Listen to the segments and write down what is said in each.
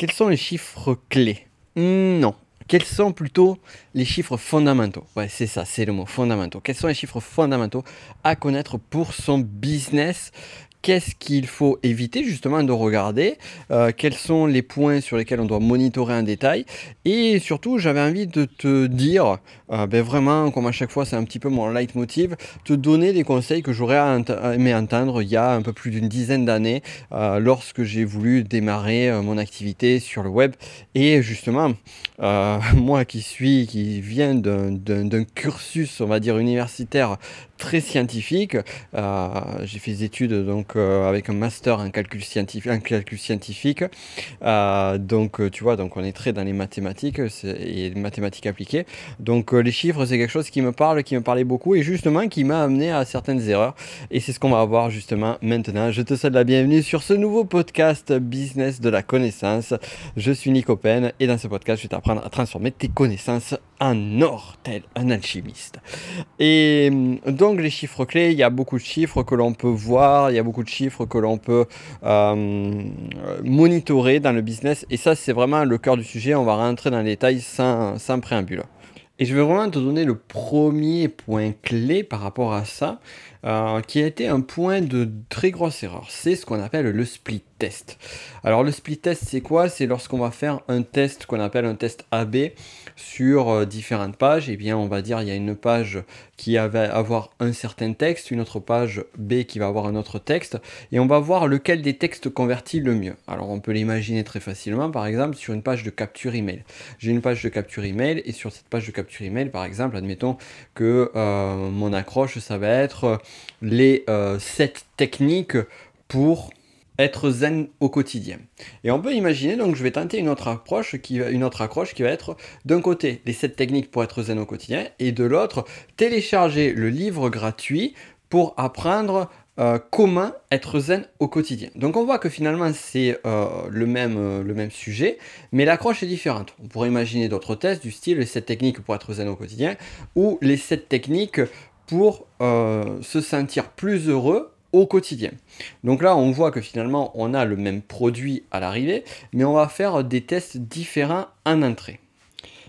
quels sont les chiffres clés? Non. Quels sont plutôt les chiffres fondamentaux? Ouais, c'est ça, c'est le mot, fondamentaux. Quels sont les chiffres fondamentaux à connaître pour son business qu'est-ce qu'il faut éviter justement de regarder, euh, quels sont les points sur lesquels on doit monitorer en détail, et surtout j'avais envie de te dire, euh, ben vraiment comme à chaque fois c'est un petit peu mon leitmotiv, te donner des conseils que j'aurais aimé entendre il y a un peu plus d'une dizaine d'années euh, lorsque j'ai voulu démarrer mon activité sur le web, et justement moi qui suis, qui viens d'un cursus on va dire universitaire très scientifique. Euh, j'ai fait des études donc euh, avec un master en calcul scientifique, en calcul scientifique. Euh, donc tu vois, donc on est très dans les mathématiques et les mathématiques appliquées. Donc les chiffres, c'est quelque chose qui me parle, qui me parlait beaucoup et justement qui m'a amené à certaines erreurs. Et c'est ce qu'on va voir justement maintenant. Je te souhaite la bienvenue sur ce nouveau podcast Business de la connaissance. Je suis Nico Pen et dans ce podcast, je vais t'apprendre à transformer tes connaissances en or, tel un alchimiste. Et donc donc les chiffres clés, il y a beaucoup de chiffres que l'on peut voir, il y a beaucoup de chiffres que l'on peut euh, monitorer dans le business. Et ça, c'est vraiment le cœur du sujet. On va rentrer dans les détails sans, sans préambule. Et je vais vraiment te donner le premier point clé par rapport à ça, euh, qui a été un point de très grosse erreur. C'est ce qu'on appelle le split test. Alors le split test, c'est quoi? C'est lorsqu'on va faire un test qu'on appelle un test AB sur euh, différentes pages. Et eh bien, on va dire il y a une page qui va avoir un certain texte, une autre page B qui va avoir un autre texte, et on va voir lequel des textes convertit le mieux. Alors on peut l'imaginer très facilement, par exemple sur une page de capture email. J'ai une page de capture email et sur cette page de capture email, par exemple, admettons que euh, mon accroche ça va être les 7 euh, techniques pour être zen au quotidien. Et on peut imaginer, donc je vais tenter une autre approche qui, accroche qui va être d'un côté les 7 techniques pour être zen au quotidien et de l'autre télécharger le livre gratuit pour apprendre euh, comment être zen au quotidien. Donc on voit que finalement c'est euh, le, même, euh, le même sujet, mais l'accroche est différente. On pourrait imaginer d'autres tests du style les 7 techniques pour être zen au quotidien ou les 7 techniques pour se sentir plus heureux au quotidien. Donc là, on voit que finalement, on a le même produit à l'arrivée, mais on va faire des tests différents en entrée.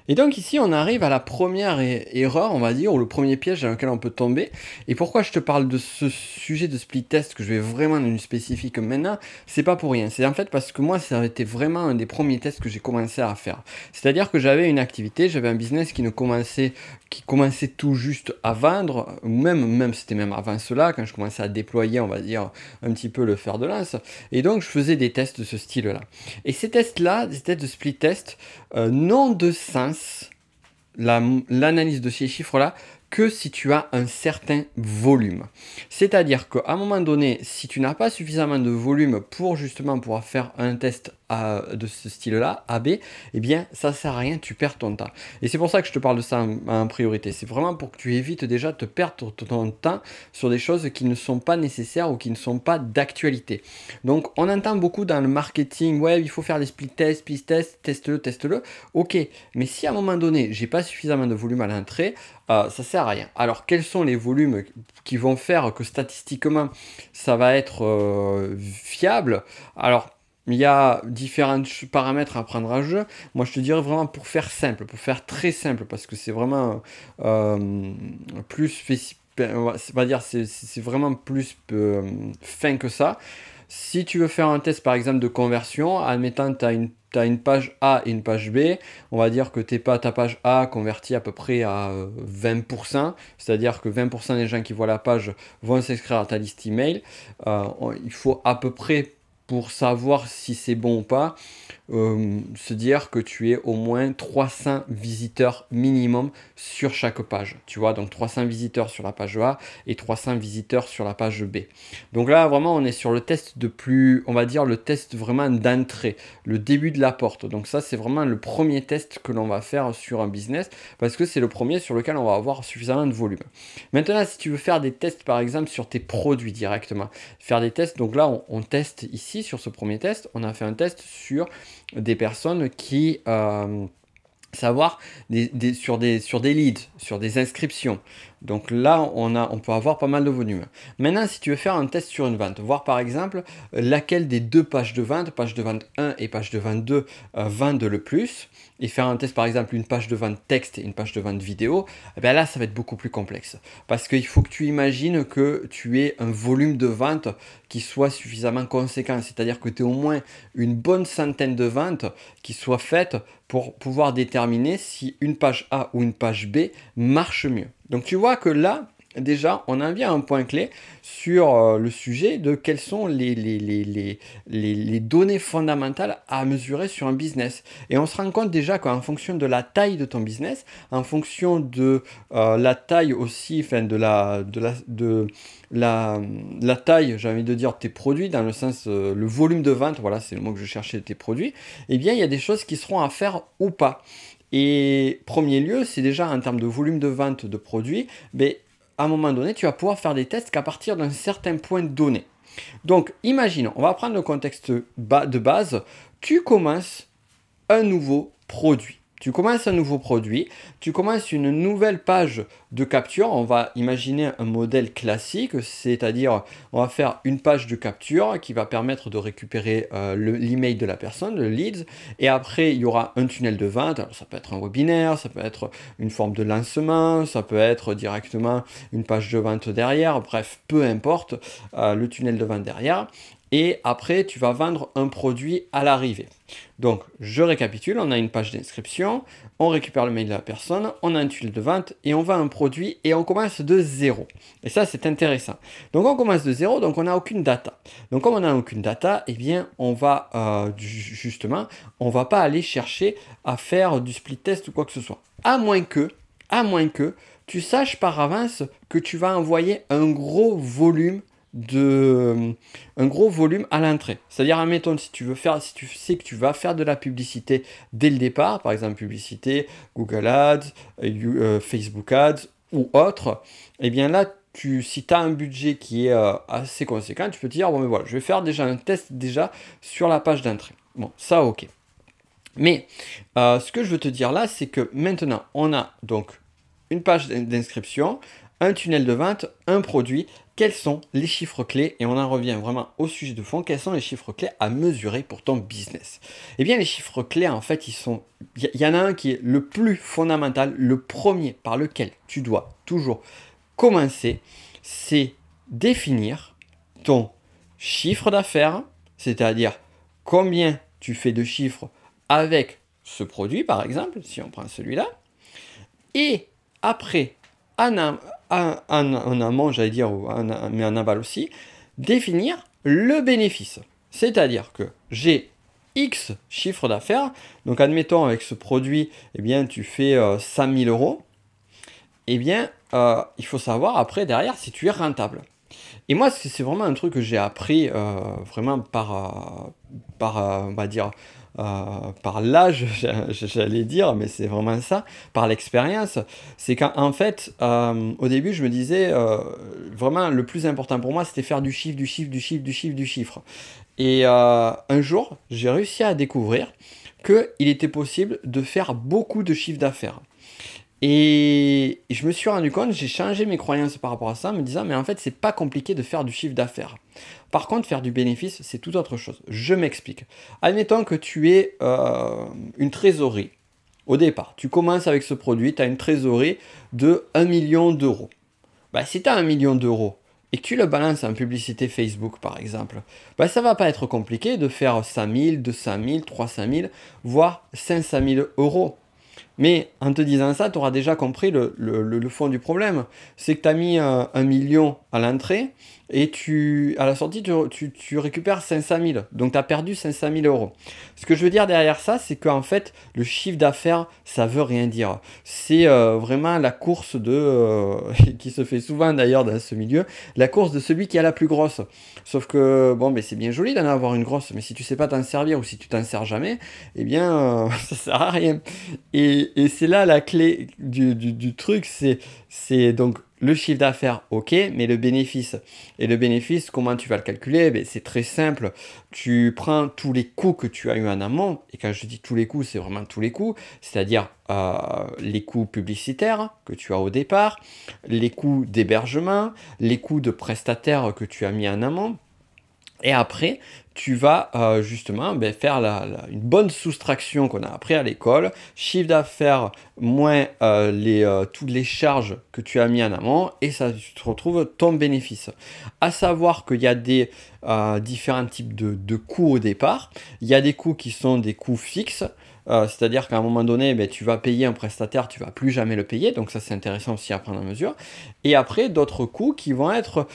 Et donc ici, on arrive à la première erreur, on va dire, ou le premier piège dans lequel on peut tomber. Et pourquoi je te parle de ce sujet de split test que je vais vraiment dans spécifique maintenant, c'est pas pour rien. C'est en fait parce que moi, ça a été vraiment un des premiers tests que j'ai commencé à faire. C'est-à-dire que j'avais une activité, j'avais un business qui ne commençait, qui commençait tout juste à vendre, ou même, même c'était même avant cela, quand je commençais à déployer, on va dire, un petit peu le fer de lance. Et donc, je faisais des tests de ce style-là. Et ces tests-là, des tests de split test, euh, n'ont de sens l'analyse de ces chiffres-là que si tu as un certain volume. C'est-à-dire qu'à un moment donné, si tu n'as pas suffisamment de volume pour justement pouvoir faire un test de ce style-là, AB, eh bien, ça sert à rien, tu perds ton temps. Et c'est pour ça que je te parle de ça en, priorité. C'est vraiment pour que tu évites déjà de perdre ton temps sur des choses qui ne sont pas nécessaires ou qui ne sont pas d'actualité. Donc, on entend beaucoup dans le marketing, ouais, il faut faire des split tests, split tests, teste-le, teste-le. Ok, mais si à un moment donné, j'ai pas suffisamment de volume à l'entrée, euh, ça sert à rien. Alors, quels sont les volumes qui vont faire que statistiquement, ça va être euh, fiable? Alors, il y a différents paramètres à prendre en jeu. Moi, je te dirais vraiment pour faire simple, pour faire très simple, parce que c'est vraiment euh, plus c'est c'est vraiment plus euh, fin que ça. Si tu veux faire un test par exemple de conversion, admettant que tu as une as une page A et une page B, on va dire que t'es pas ta page A convertie à peu près à 20%, euh, c'est-à-dire que 20% des gens qui voient la page vont s'inscrire à ta liste email. il faut à peu près pour savoir si c'est bon ou pas, euh, se dire que tu es au moins 300 visiteurs minimum sur chaque page. Tu vois, donc 300 visiteurs sur la page A et 300 visiteurs sur la page B. Donc là, vraiment, on est sur le test de plus, on va dire le test vraiment d'entrée, le début de la porte. Donc ça, c'est vraiment le premier test que l'on va faire sur un business parce que c'est le premier sur lequel on va avoir suffisamment de volume. Maintenant, si tu veux faire des tests, par exemple, sur tes produits directement, faire des tests, donc là, on teste ici sur ce premier test, on a fait un test sur des personnes qui... Euh, savoir sur, des, sur des leads, sur des inscriptions. Donc là, on, peut avoir pas mal de volume. Maintenant, si tu veux faire un test sur une vente, voir par exemple laquelle des deux pages de vente, page de vente 1 et page de vente 2, euh, vendent le plus, et faire un test par exemple une page de vente texte et une page de vente vidéo, eh bien là ça va être beaucoup plus complexe. Parce qu'il faut que tu imagines que tu aies un volume de vente qui soit suffisamment conséquent. C'est-à-dire que tu aies au moins une bonne centaine de ventes qui soient faites pour pouvoir déterminer si une page A ou une page B marche mieux. Donc tu vois que là, déjà, on en vient à un point clé sur euh, le sujet de quelles sont les, données fondamentales à mesurer sur un business. Et on se rend compte déjà qu'en fonction de la taille de ton business, en fonction de euh, la taille aussi, enfin de la, de taille, j'ai envie de dire, tes produits, dans le sens, euh, le volume de vente, voilà, c'est le mot que je cherchais, tes produits, eh bien, il y a des choses qui seront à faire ou pas. Et premier lieu, c'est déjà en termes de volume de vente de produits, mais à un moment donné, tu vas pouvoir faire des tests qu'à partir d'un certain point donné. Donc, imagine, on va prendre le contexte de base, tu commences un nouveau produit. Tu commences un nouveau produit, tu commences une nouvelle page de capture. On va imaginer un modèle classique, c'est-à-dire on va faire une page de capture qui va permettre de récupérer euh, l'email de la personne, le leads, et après il y aura un tunnel de vente. Alors ça peut être un webinaire, ça peut être une forme de lancement, ça peut être directement une page de vente derrière, bref, peu importe euh, le tunnel de vente derrière et après tu vas vendre un produit à l'arrivée. Donc je récapitule, on a une page d'inscription, on récupère le mail de la personne, on a un tuile de vente et on vend un produit et on commence de zéro. Et ça c'est intéressant. Donc on commence de zéro, donc on n'a aucune data. Donc comme on n'a aucune data, eh bien on va euh, justement, on va pas aller chercher à faire du split test ou quoi que ce soit. À moins que, à moins que tu saches par avance que tu vas envoyer un gros volume de un gros volume à l'entrée. C'est-à-dire, admettons, si tu veux faire, si tu sais que tu vas faire de la publicité dès le départ, par exemple publicité, Google Ads, euh, euh, Facebook Ads ou autre, eh bien là, tu, si tu as un budget qui est euh, assez conséquent, tu peux te dire, bon mais voilà, je vais faire déjà un test déjà sur la page d'entrée. Bon, ça ok. Mais ce que je veux te dire là, c'est que maintenant, on a donc une page d'inscription, un tunnel de vente, un produit, quels sont les chiffres clés Et on en revient vraiment au sujet de fond, quels sont les chiffres clés à mesurer pour ton business? Eh bien les chiffres clés, en fait, ils sont... Il y, en a un qui est le plus fondamental, le premier par lequel tu dois toujours commencer, c'est définir ton chiffre d'affaires, c'est-à-dire combien tu fais de chiffres avec ce produit, par exemple, si on prend celui-là. Et après, en, en, amont, j'allais dire, mais en aval aussi, définir le bénéfice. C'est-à-dire que j'ai X chiffre d'affaires, donc admettons avec ce produit, eh bien, tu fais 5000 euh, euros, eh bien, euh, il faut savoir après derrière si tu es rentable. Et moi, c'est vraiment un truc que j'ai appris euh, vraiment par, par on va dire, euh, par l'âge, j'allais dire, mais c'est vraiment ça, par l'expérience, c'est qu'en fait, euh, au début, je me disais, euh, vraiment, le plus important pour moi, c'était faire du chiffre, du chiffre, du chiffre, du chiffre, du chiffre. Et un jour, j'ai réussi à découvrir qu'il était possible de faire beaucoup de chiffres d'affaires. Et je me suis rendu compte, j'ai changé mes croyances par rapport à ça, me disant, mais en fait, c'est pas compliqué de faire du chiffre d'affaires. Par contre, faire du bénéfice, c'est tout autre chose. Je m'explique. Admettons que tu aies euh, une trésorerie. Au départ, tu commences avec ce produit, tu as une trésorerie de 1 million d'euros. Bah, si tu as 1 million d'euros et que tu le balances en publicité Facebook par exemple, bah, ça va pas être compliqué de faire 100 000, 200 000, 300 000, voire 500 000 euros. Mais en te disant ça, tu auras déjà compris le, fond du problème. C'est que tu as mis un, million à l'entrée et tu, à la sortie, tu, récupères 500 000. Donc tu as perdu 500 000 euros. Ce que je veux dire derrière ça, c'est qu'en fait, le chiffre d'affaires, ça veut rien dire. C'est euh, vraiment la course de, euh, qui se fait souvent d'ailleurs dans ce milieu, la course de celui qui a la plus grosse. Sauf que, bon, mais c'est bien joli d'en avoir une grosse, mais si tu sais pas t'en servir ou si tu t'en sers jamais, eh bien, euh, ça sert à rien. Et, c'est là la clé du truc, c'est donc le chiffre d'affaires, ok, mais le bénéfice. Et le bénéfice, comment tu vas le calculer? Ben, C'est très simple. Tu prends tous les coûts que tu as eu en amont, et quand je dis tous les coûts, c'est vraiment tous les coûts, c'est-à-dire euh, les coûts publicitaires que tu as au départ, les coûts d'hébergement, les coûts de prestataires que tu as mis en amont. Et après, tu vas euh, justement ben, faire une bonne soustraction qu'on a appris à l'école, chiffre d'affaires moins euh, euh, toutes les charges que tu as mis en amont, et ça tu te retrouves ton bénéfice. À savoir qu'il y a des différents types de, coûts au départ. Il y a des coûts qui sont des coûts fixes, c'est-à-dire qu'à un moment donné, ben, tu vas payer un prestataire, tu vas plus jamais le payer. Donc ça, c'est intéressant aussi à prendre en mesure. Et après, d'autres coûts qui vont être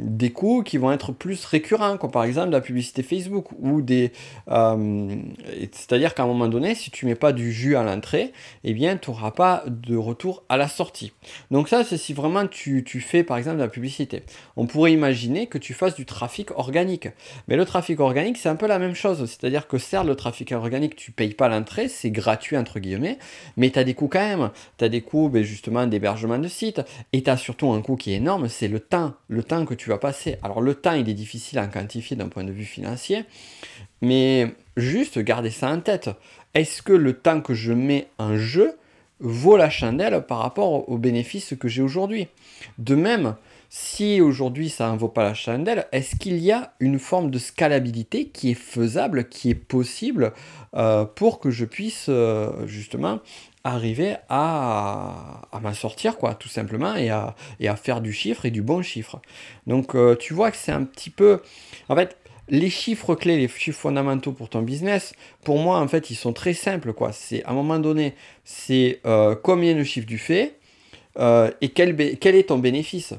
des coûts qui vont être plus récurrents, comme par exemple la publicité Facebook ou des. Euh, c'est-à-dire qu'à un moment donné, si tu mets pas du jus à l'entrée, eh bien, tu n'auras pas de retour à la sortie. Donc ça, c'est si vraiment tu, tu fais par exemple de la publicité. On pourrait imaginer que tu fasses du trafic organique. Mais le trafic organique, c'est un peu la même chose. C'est-à-dire que certes, le trafic organique, tu payes pas l'entrée, c'est gratuit entre guillemets, mais tu as des coûts quand même. Tu as des coûts ben, justement d'hébergement de site, et tu as surtout un coût qui est énorme, c'est le temps, le temps que tu vas passer. Alors le temps, il est difficile à quantifier d'un point de vue financier, mais juste garder ça en tête. Est-ce que le temps que je mets en jeu vaut la chandelle par rapport aux bénéfices que j'ai aujourd'hui? De même, si aujourd'hui ça ne vaut pas la chandelle, est-ce qu'il y a une forme de scalabilité qui est faisable, qui est possible euh, pour que je puisse euh, justement arriver à, m'en sortir, quoi, tout simplement, et à, faire du chiffre et du bon chiffre? Donc euh, tu vois que c'est un petit peu... En fait, les chiffres clés, les chiffres fondamentaux pour ton business, pour moi, en fait, ils sont très simples, quoi. C'est à un moment donné, c'est combien de chiffres tu fais et quel, est ton bénéfice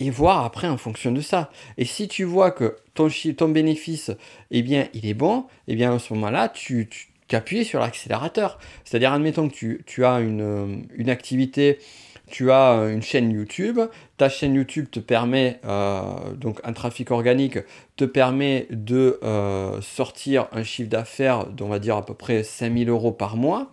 et voir après en fonction de ça. Et si tu vois que ton, bénéfice, eh bien, il est bon, eh bien, à ce moment-là, tu, tu appuies sur l'accélérateur. C'est-à-dire, admettons que tu, as une, activité, tu as une chaîne YouTube, ta chaîne YouTube te permet, euh, donc un trafic organique, te permet de euh, sortir un chiffre d'affaires d'on va dire à peu près 5000 euros par mois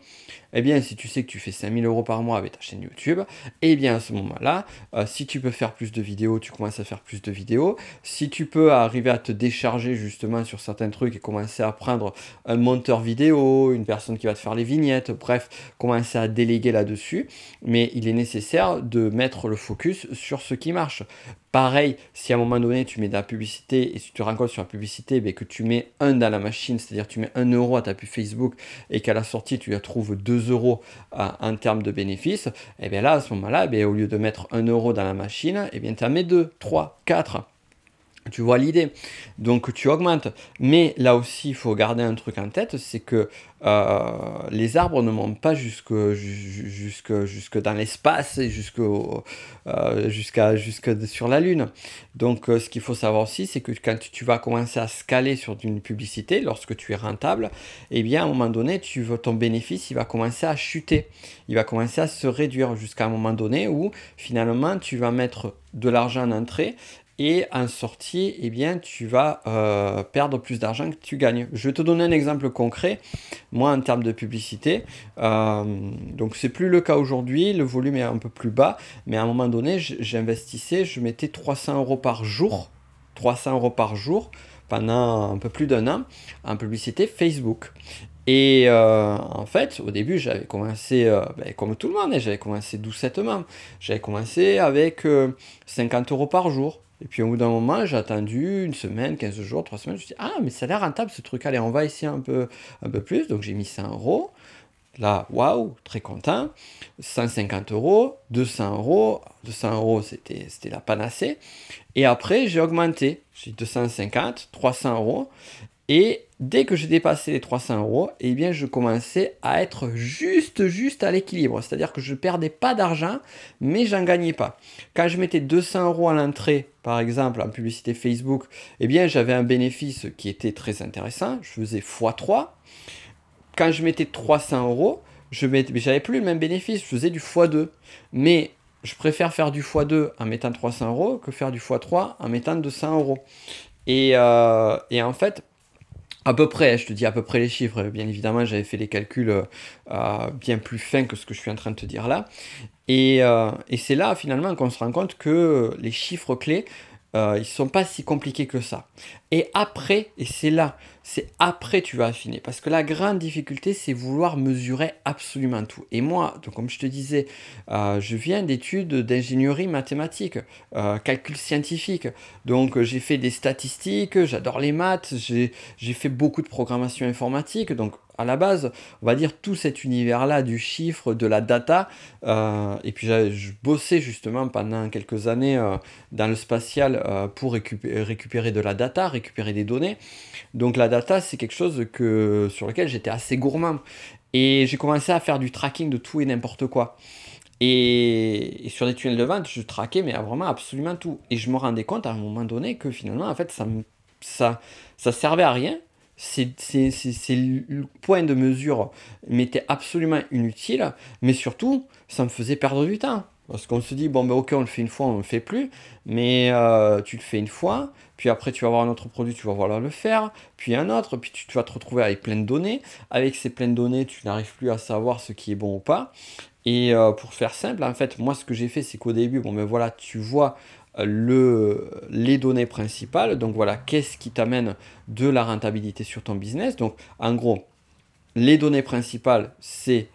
eh bien, si tu sais que tu fais 5000 euros par mois avec ta chaîne YouTube, eh bien, à ce moment-là, euh, si tu peux faire plus de vidéos, tu commences à faire plus de vidéos. Si tu peux arriver à te décharger justement sur certains trucs et commencer à prendre un monteur vidéo, une personne qui va te faire les vignettes, bref, commencer à déléguer là-dessus. Mais il est nécessaire de mettre le focus sur ce qui marche. Pareil, si à un moment donné tu mets de la publicité et si tu te rends compte sur la publicité ben, que tu mets un dans la machine, c'est-à-dire tu mets un euro à ta pub Facebook et qu'à la sortie tu trouves 2 euros en termes de bénéfices, et eh bien là à ce moment-là, ben, au lieu de mettre 1 euro dans la machine, eh bien tu en mets 2, 3, 4. Tu vois l'idée. Donc tu augmentes. Mais là aussi, il faut garder un truc en tête, c'est que euh, les arbres ne montent pas jusque, jusque, dans l'espace et jusque, euh, jusqu'à, jusque sur la Lune. Donc euh, ce qu'il faut savoir aussi, c'est que quand tu vas commencer à scaler sur une publicité, lorsque tu es rentable, eh bien à un moment donné, tu ton bénéfice, il va commencer à chuter. Il va commencer à se réduire jusqu'à un moment donné où finalement tu vas mettre de l'argent en entrée et en sortie, eh bien, tu vas euh, perdre plus d'argent que tu gagnes. Je vais te donner un exemple concret. Moi, en termes de publicité, euh, donc c'est plus le cas aujourd'hui, le volume est un peu plus bas, mais à un moment donné, j'investissais, je mettais 300 euros par jour, 300 euros par jour pendant un peu plus d'un an en publicité Facebook. Et euh, en fait, au début, j'avais commencé, ben, comme tout le monde, hein, j'avais commencé doucettement. J'avais commencé avec 50 euros par jour. Et puis au bout d'un moment, j'ai attendu une semaine, 15 jours, 3 semaines. Je me suis dit, ah, mais ça a l'air rentable ce truc. Allez, on va essayer un peu, un peu plus. Donc j'ai mis 100 euros. Là, waouh, très content. 150 euros, 200 euros. 200 euros, c'était la panacée. Et après, j'ai augmenté. J'ai 250, 300 euros. Et dès que j'ai dépassé les 300 euros, eh bien, je commençais à être juste, juste à l'équilibre. C'est-à-dire que je ne perdais pas d'argent, mais j'en gagnais pas. Quand je mettais 200 euros à l'entrée, par exemple, en publicité Facebook, eh bien, j'avais un bénéfice qui était très intéressant. Je faisais x3. Quand je mettais 300 euros, je n'avais plus le même bénéfice. Je faisais du x2. Mais je préfère faire du x2 en mettant 300 euros que faire du x3 en mettant 200 euros. Et, euh, et en fait, à peu près, je te dis à peu près les chiffres. Bien évidemment, j'avais fait les calculs euh, bien plus fins que ce que je suis en train de te dire là. Et, et c'est là finalement qu'on se rend compte que les chiffres clés, euh, ils ne sont pas si compliqués que ça. Et après, et c'est là, c'est après tu vas affiner. Parce que la grande difficulté, c'est vouloir mesurer absolument tout. Et moi, donc, comme je te disais, euh, je viens d'études d'ingénierie mathématique, euh, calcul scientifique. Donc j'ai fait des statistiques, j'adore les maths, j'ai fait beaucoup de programmation informatique. Donc à la base, on va dire tout cet univers-là du chiffre, de la data. Euh, et puis je bossais justement pendant quelques années euh, dans le spatial euh, pour récupérer, de la data, récupérer des données. Donc la data, c'est quelque chose que, sur lequel j'étais assez gourmand. Et j'ai commencé à faire du tracking de tout et n'importe quoi. Et, sur des tunnels de vente, je traquais mais vraiment absolument tout. Et je me rendais compte à un moment donné que finalement, en fait, ça, ça, ça servait à rien c'est le point de mesure m'était absolument inutile, mais surtout, ça me faisait perdre du temps. Parce qu'on se dit, bon, ben ok, on le fait une fois, on ne le fait plus, mais euh, tu le fais une fois, puis après tu vas avoir un autre produit, tu vas vouloir le faire, puis un autre, puis tu, vas te retrouver avec plein de données. Avec ces pleines données, tu n'arrives plus à savoir ce qui est bon ou pas. Et euh, pour faire simple, en fait, moi ce que j'ai fait, c'est qu'au début, bon, ben voilà, tu vois le, les données principales. Donc voilà, qu'est-ce qui t'amène de la rentabilité sur ton business. Donc en gros, les données principales, c'est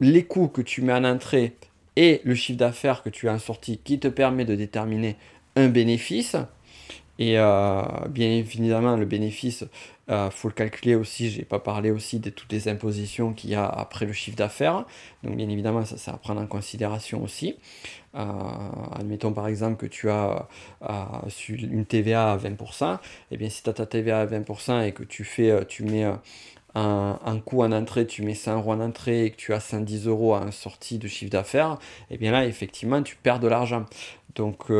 les coûts que tu mets en entrée et le chiffre d'affaires que tu as en sortie qui te permet de déterminer un bénéfice. Et euh, bien évidemment, le bénéfice, il euh, faut le calculer aussi. Je n'ai pas parlé aussi de toutes les impositions qu'il y a après le chiffre d'affaires. Donc bien évidemment, ça, c'est à prendre en considération aussi. Euh, admettons par exemple que tu as une TVA à 20%. Et eh bien si tu as ta TVA à 20% et que tu, fais, tu mets un, un, coût en entrée, tu mets 100 euros en entrée et que tu as 110 euros en sortie de chiffre d'affaires, et eh bien là, effectivement, tu perds de l'argent. Donc,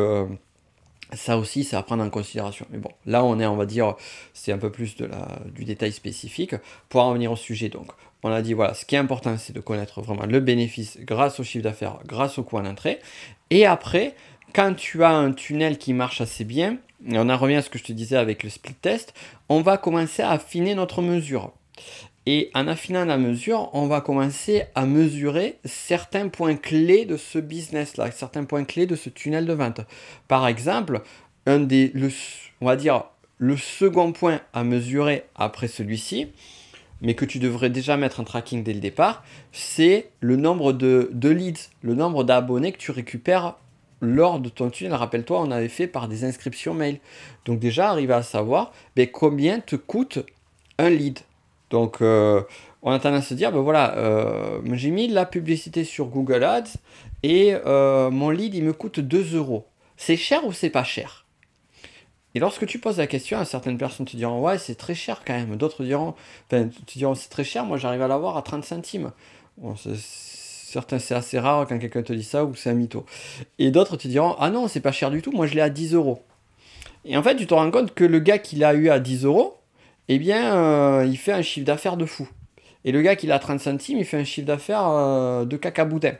ça aussi, c'est à prendre en considération. Mais bon, là, on est, on va dire, c'est un peu plus de la, du détail spécifique. Pour en revenir au sujet, donc, on a dit, voilà, ce qui est important, c'est de connaître vraiment le bénéfice grâce au chiffre d'affaires, grâce au coût en entrée. Et après, quand tu as un tunnel qui marche assez bien, et on en revient à ce que je te disais avec le split test, on va commencer à affiner notre mesure. Et en affinant la mesure, on va commencer à mesurer certains points clés de ce business-là, certains points clés de ce tunnel de vente. Par exemple, un des, on va dire le second point à mesurer après celui-ci, mais que tu devrais déjà mettre en tracking dès le départ, c'est le nombre de, leads, le nombre d'abonnés que tu récupères lors de ton tunnel. Rappelle-toi, on avait fait par des inscriptions mail. Donc déjà, arriver à savoir ben, combien te coûte un lead. Donc, euh, on a tendance à se dire, ben voilà, euh, j'ai mis la publicité sur Google Ads et euh, mon lead, il me coûte 2 euros. C'est cher ou c'est pas cher? Et lorsque tu poses la question, certaines personnes te diront, ouais, c'est très cher quand même. D'autres diront, enfin, te diront, c'est très cher, moi j'arrive à l'avoir à 30 centimes. certains, c'est assez rare quand quelqu'un te dit ça ou c'est un mytho. Et d'autres te diront, ah non, c'est pas cher du tout, moi je l'ai à 10 euros. Et en fait, tu te rends compte que le gars qui l'a eu à 10 euros, eh bien, euh, il fait un chiffre d'affaires de fou. Et le gars qui a 30 centimes, il fait un chiffre d'affaires euh, de cacaboutin.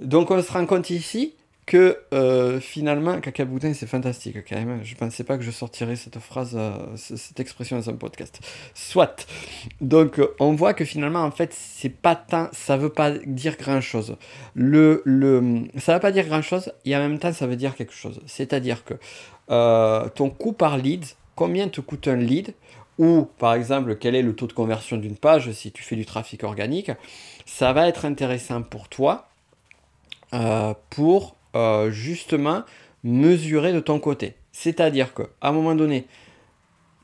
Donc on se rend compte ici que euh, finalement, cacaboutin, c'est fantastique quand même. Je ne pensais pas que je sortirais cette phrase, cette expression dans un podcast. Soit. Donc on voit que finalement, en fait, c'est pas ça veut pas dire grand chose. Le, le, ça veut pas dire grand chose et en même temps, ça veut dire quelque chose. C'est-à-dire que ton coût par lead, combien te coûte un lead? Ou par exemple quel est le taux de conversion d'une page si tu fais du trafic organique, ça va être intéressant pour toi euh, pour euh, justement mesurer de ton côté. C'est-à-dire qu'à un moment donné,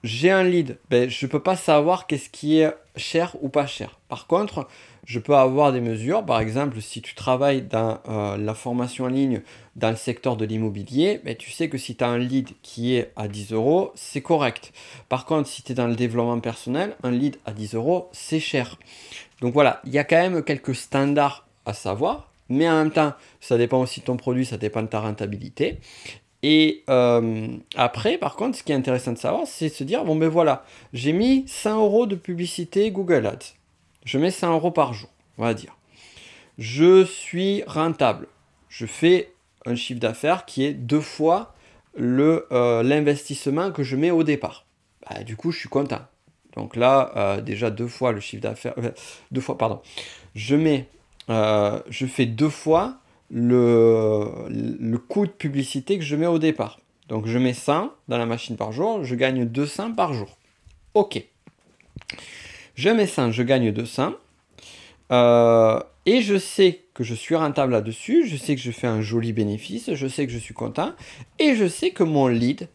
j'ai un lead, ben, je ne peux pas savoir qu'est-ce qui est cher ou pas cher. Par contre, je peux avoir des mesures. Par exemple, si tu travailles dans euh, la formation en ligne dans le secteur de l'immobilier, ben, tu sais que si tu as un lead qui est à 10 euros, c'est correct. Par contre, si tu es dans le développement personnel, un lead à 10 euros, c'est cher. Donc voilà, il y a quand même quelques standards à savoir. Mais en même temps, ça dépend aussi de ton produit, ça dépend de ta rentabilité. Et euh, après, par contre, ce qui est intéressant de savoir, c'est de se dire, bon ben voilà, j'ai mis 100 euros de publicité Google Ads. Je mets 100 euros par jour, on va dire. Je suis rentable. Je fais un chiffre d'affaires qui est deux fois euh, l'investissement que je mets au départ. Bah, du coup, je suis content. Donc là, euh, déjà deux fois le chiffre d'affaires, deux fois, pardon, je mets, je fais deux fois le, coût de publicité que je mets au départ. Donc je mets 100 dans la machine par jour, je gagne 200 par jour. Ok. Je mets 100, je gagne 200. et je sais que je suis rentable là-dessus, je sais que je fais un joli bénéfice, je sais que je suis content, et je sais que mon lead,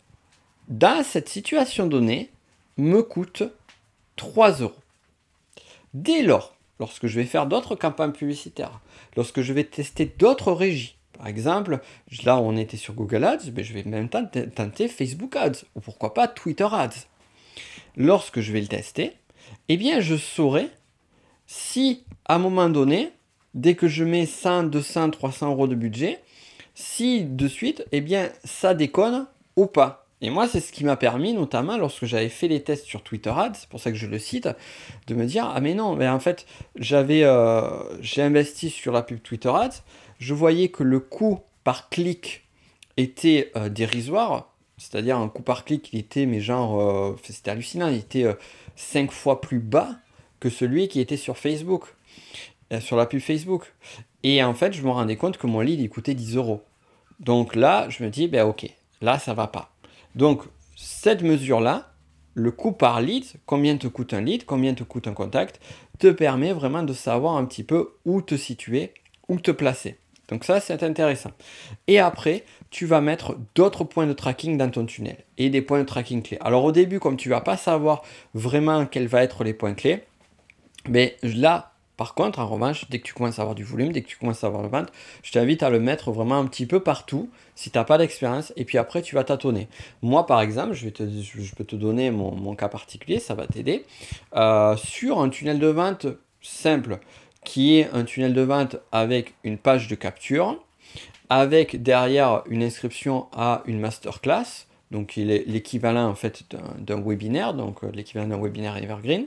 dans cette situation donnée, me coûte 3 euros. Dès lors, lorsque je vais faire d'autres campagnes publicitaires, lorsque je vais tester d'autres régies, par exemple, là on était sur Google Ads, mais je vais même tenter Facebook Ads, ou pourquoi pas Twitter Ads. Lorsque je vais le tester, eh bien je saurai si à un moment donné, dès que je mets 100, 200, 300 euros de budget, si de suite, eh bien ça déconne ou pas. Et moi, c'est ce qui m'a permis, notamment lorsque j'avais fait les tests sur Twitter Ads, c'est pour ça que je le cite, de me dire ah mais non, mais en fait, j'avais, euh, j'ai investi sur la pub Twitter Ads, je voyais que le coût par clic était euh, dérisoire, c'est-à-dire un coût par clic, il était mais genre, euh, c'était hallucinant, il était 5 fois plus bas que celui qui était sur Facebook, sur la pub Facebook. Et en fait, je me rendais compte que mon lead il coûtait 10 euros. Donc là, je me dis ben ok, là ça va pas. Donc, cette mesure-là, le coût par lead, combien te coûte un lead, combien te coûte un contact, te permet vraiment de savoir un petit peu où te situer, où te placer. Donc ça, c'est intéressant. Et après, tu vas mettre d'autres points de tracking dans ton tunnel et des points de tracking clés. Alors au début, comme tu vas pas savoir vraiment quels vont être les points clés, mais là, par contre, en revanche, dès que tu commences à avoir du volume, dès que tu commences à avoir le vente, je t'invite à le mettre vraiment un petit peu partout si tu n'as pas d'expérience et puis après tu vas tâtonner. Moi par exemple, je peux te donner mon, cas particulier, ça va t'aider. Euh, sur un tunnel de vente simple qui est un tunnel de vente avec une page de capture, avec derrière une inscription à une masterclass, donc il est l'équivalent en fait d'un webinaire, donc euh, l'équivalent d'un webinaire evergreen.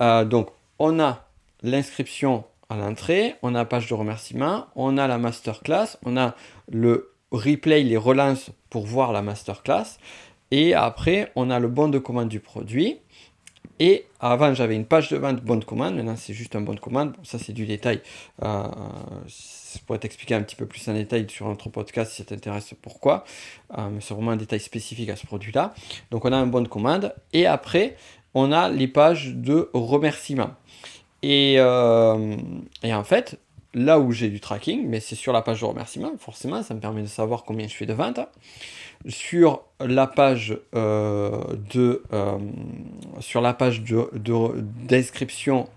Euh, donc on a l'inscription à l'entrée, on a la page de remerciement, on a la masterclass, on a le replay, les relances pour voir la masterclass, et après on a le bon de commande du produit. Et avant, j'avais une page de vente bon de commande. Maintenant, c'est juste un bon de commande. ça, c'est du détail. Euh, je pourrais t'expliquer un petit peu plus en détail sur notre podcast si ça t'intéresse pourquoi. Euh, mais c'est vraiment un détail spécifique à ce produit-là. Donc, on a un bon de commande. Et après, on a les pages de remerciement. Euh, et, en fait, là où j'ai du tracking, mais c'est sur la page de remerciement, forcément, ça me permet de savoir combien je fais de ventes. Sur la page euh, de euh, sur la page de, d'inscription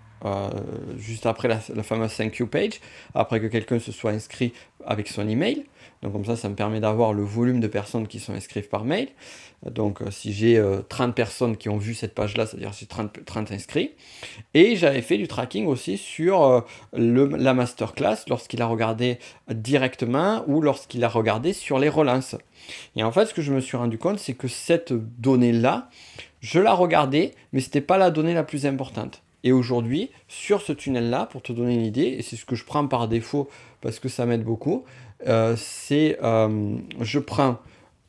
juste après la, fameuse thank you page, après que quelqu'un se soit inscrit avec son email. Donc comme ça, ça me permet d'avoir le volume de personnes qui sont inscrites par mail. Donc euh, si j'ai 30 euh, personnes qui ont vu cette page-là, c'est-à-dire j'ai 30, 30, inscrits. Et j'avais fait du tracking aussi sur euh, la masterclass lorsqu'il a regardé directement ou lorsqu'il a regardé sur les relances. Et en fait, ce que je me suis rendu compte, c'est que cette donnée-là, je la regardais, mais ce n'était pas la donnée la plus importante. Et aujourd'hui, sur ce tunnel-là, pour te donner une idée, et c'est ce que je prends par défaut parce que ça m'aide beaucoup, c'est je prends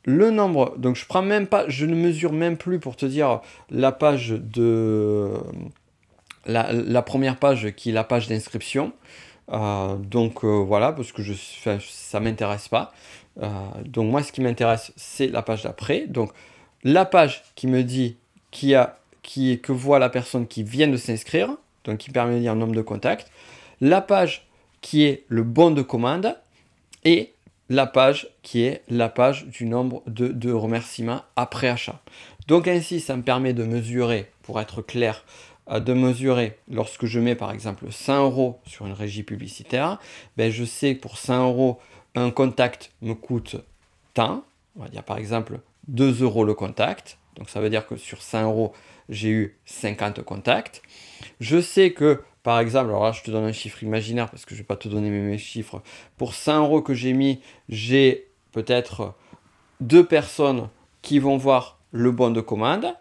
le nombre, donc je prends même pas, je ne mesure même plus pour te dire la page de la, première page qui est la page d'inscription. Euh, donc euh, voilà, parce que je, ça m'intéresse pas. Euh, donc moi, ce qui m'intéresse, c'est la page d'après. Donc la page qui me dit qui a, qui, que voit la personne qui vient de s'inscrire, donc qui permet de dire nombre de contacts. La page qui est le bon de commande et la page qui est la page du nombre de, remerciements après achat. Donc ainsi, ça me permet de mesurer, pour être clair, euh, de mesurer lorsque je mets par exemple 100 euros sur une régie publicitaire, ben je sais que pour 100 euros, un contact me coûte tant. On va dire par exemple 2 euros le contact. Donc ça veut dire que sur 100 euros, j'ai eu 50 contacts. Je sais que par exemple, alors là, je te donne un chiffre imaginaire parce que je ne vais pas te donner mes, chiffres. Pour 100 euros que j'ai mis, j'ai peut-être deux personnes qui vont voir le bon de commande.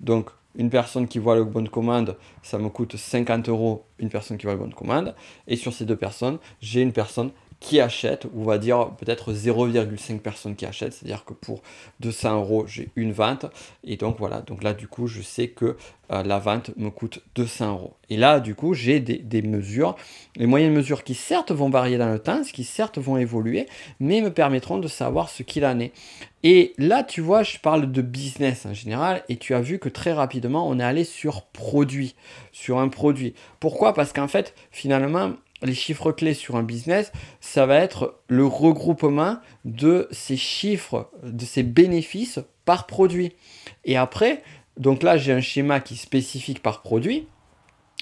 Donc, une personne qui voit le bon de commande, ça me coûte 50 euros une personne qui voit le bon de commande. Et sur ces deux personnes, j'ai une personne qui achètent, on va dire peut-être 0,5 personnes qui achètent, c'est-à-dire que pour 200 euros, j'ai une vente, et donc voilà, donc là du coup, je sais que euh, la vente me coûte 200 euros. Et là, du coup, j'ai des, mesures, les moyennes mesures qui certes vont varier dans le temps, qui certes vont évoluer, mais me permettront de savoir ce qu'il en est. Et là, tu vois, je parle de business en général, et tu as vu que très rapidement, on est allé sur produit, sur un produit. Pourquoi? Parce qu'en fait, finalement, les chiffres clés sur un business, ça va être le regroupement de ces chiffres, de ces bénéfices par produit. Et après, donc là, j'ai un schéma qui est spécifique par produit.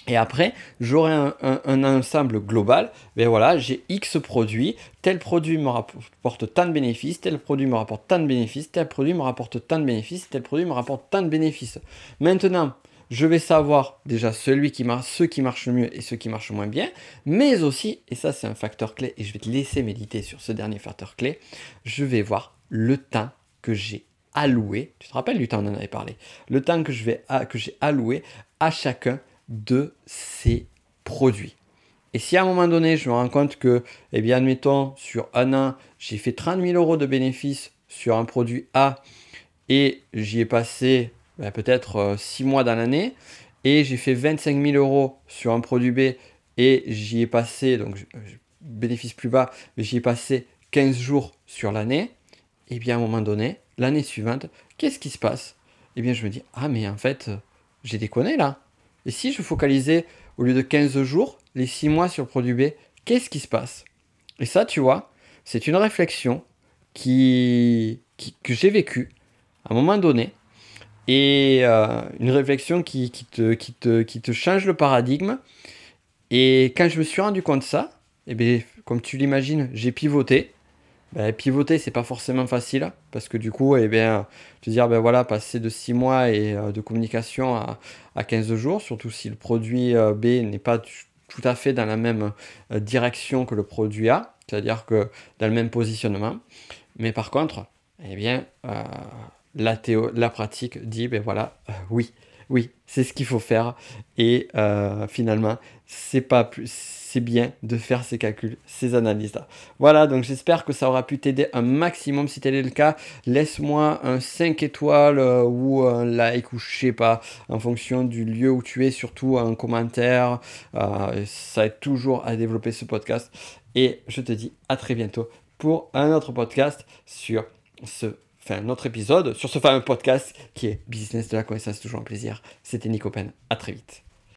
Et après, j'aurai un, ensemble global. Mais ben voilà, j'ai X produits. Tel produit me rapporte tant de bénéfices, tel produit me rapporte tant de bénéfices, tel produit me rapporte tant de bénéfices, tel produit me rapporte tant de bénéfices. Maintenant, je vais savoir déjà celui qui marche, ceux qui marchent le mieux et ceux qui marchent moins bien, mais aussi, et ça c'est un facteur clé, et je vais te laisser méditer sur ce dernier facteur clé, je vais voir le temps que j'ai alloué, tu te rappelles du temps on en avait parlé, le temps que j'ai alloué à chacun de ces produits. Et si à un moment donné, je me rends compte que, eh bien, admettons, sur un an, j'ai fait 30 000 euros de bénéfices sur un produit A et j'y ai passé ben, peut-être 6 euh, mois dans l'année, et j'ai fait 25 000 euros sur un produit B, et j'y ai passé, donc bénéfice plus bas, mais j'y ai passé 15 jours sur l'année, et bien à un moment donné, l'année suivante, qu'est-ce qui se passe? Et bien je me dis, ah mais en fait, j'ai déconné là. Et si je focalisais au lieu de 15 jours, les 6 mois sur le produit B, qu'est-ce qui se passe? Et ça, tu vois, c'est une réflexion qui, que j'ai vécue. À un moment donné et euh, une réflexion qui, te, qui, te, qui, te, change le paradigme. Et quand je me suis rendu compte de ça, eh bien, comme tu l'imagines, j'ai pivoté. Ben, pivoter, c'est pas forcément facile parce que du coup, eh bien, te dire, ben voilà, passer de 6 mois et euh, de communication à, à, 15 jours, surtout si le produit euh, B n'est pas tout à fait dans la même direction que le produit A, c'est-à-dire que dans le même positionnement. Mais par contre, eh bien, la, théo, la pratique dit, ben voilà, euh, oui, oui, c'est ce qu'il faut faire. Et euh, finalement, c'est pas plus, c'est bien de faire ces calculs, ces analyses-là. Voilà, donc j'espère que ça aura pu t'aider un maximum. Si tel est le cas, laisse-moi un 5 étoiles euh, ou un like ou je sais pas, en fonction du lieu où tu es, surtout un commentaire. ça aide toujours à développer ce podcast. Et je te dis à très bientôt pour un autre podcast sur ce enfin, notre épisode sur ce fameux podcast qui est Business de la connaissance, toujours un plaisir. C'était Nico Pen. À très vite.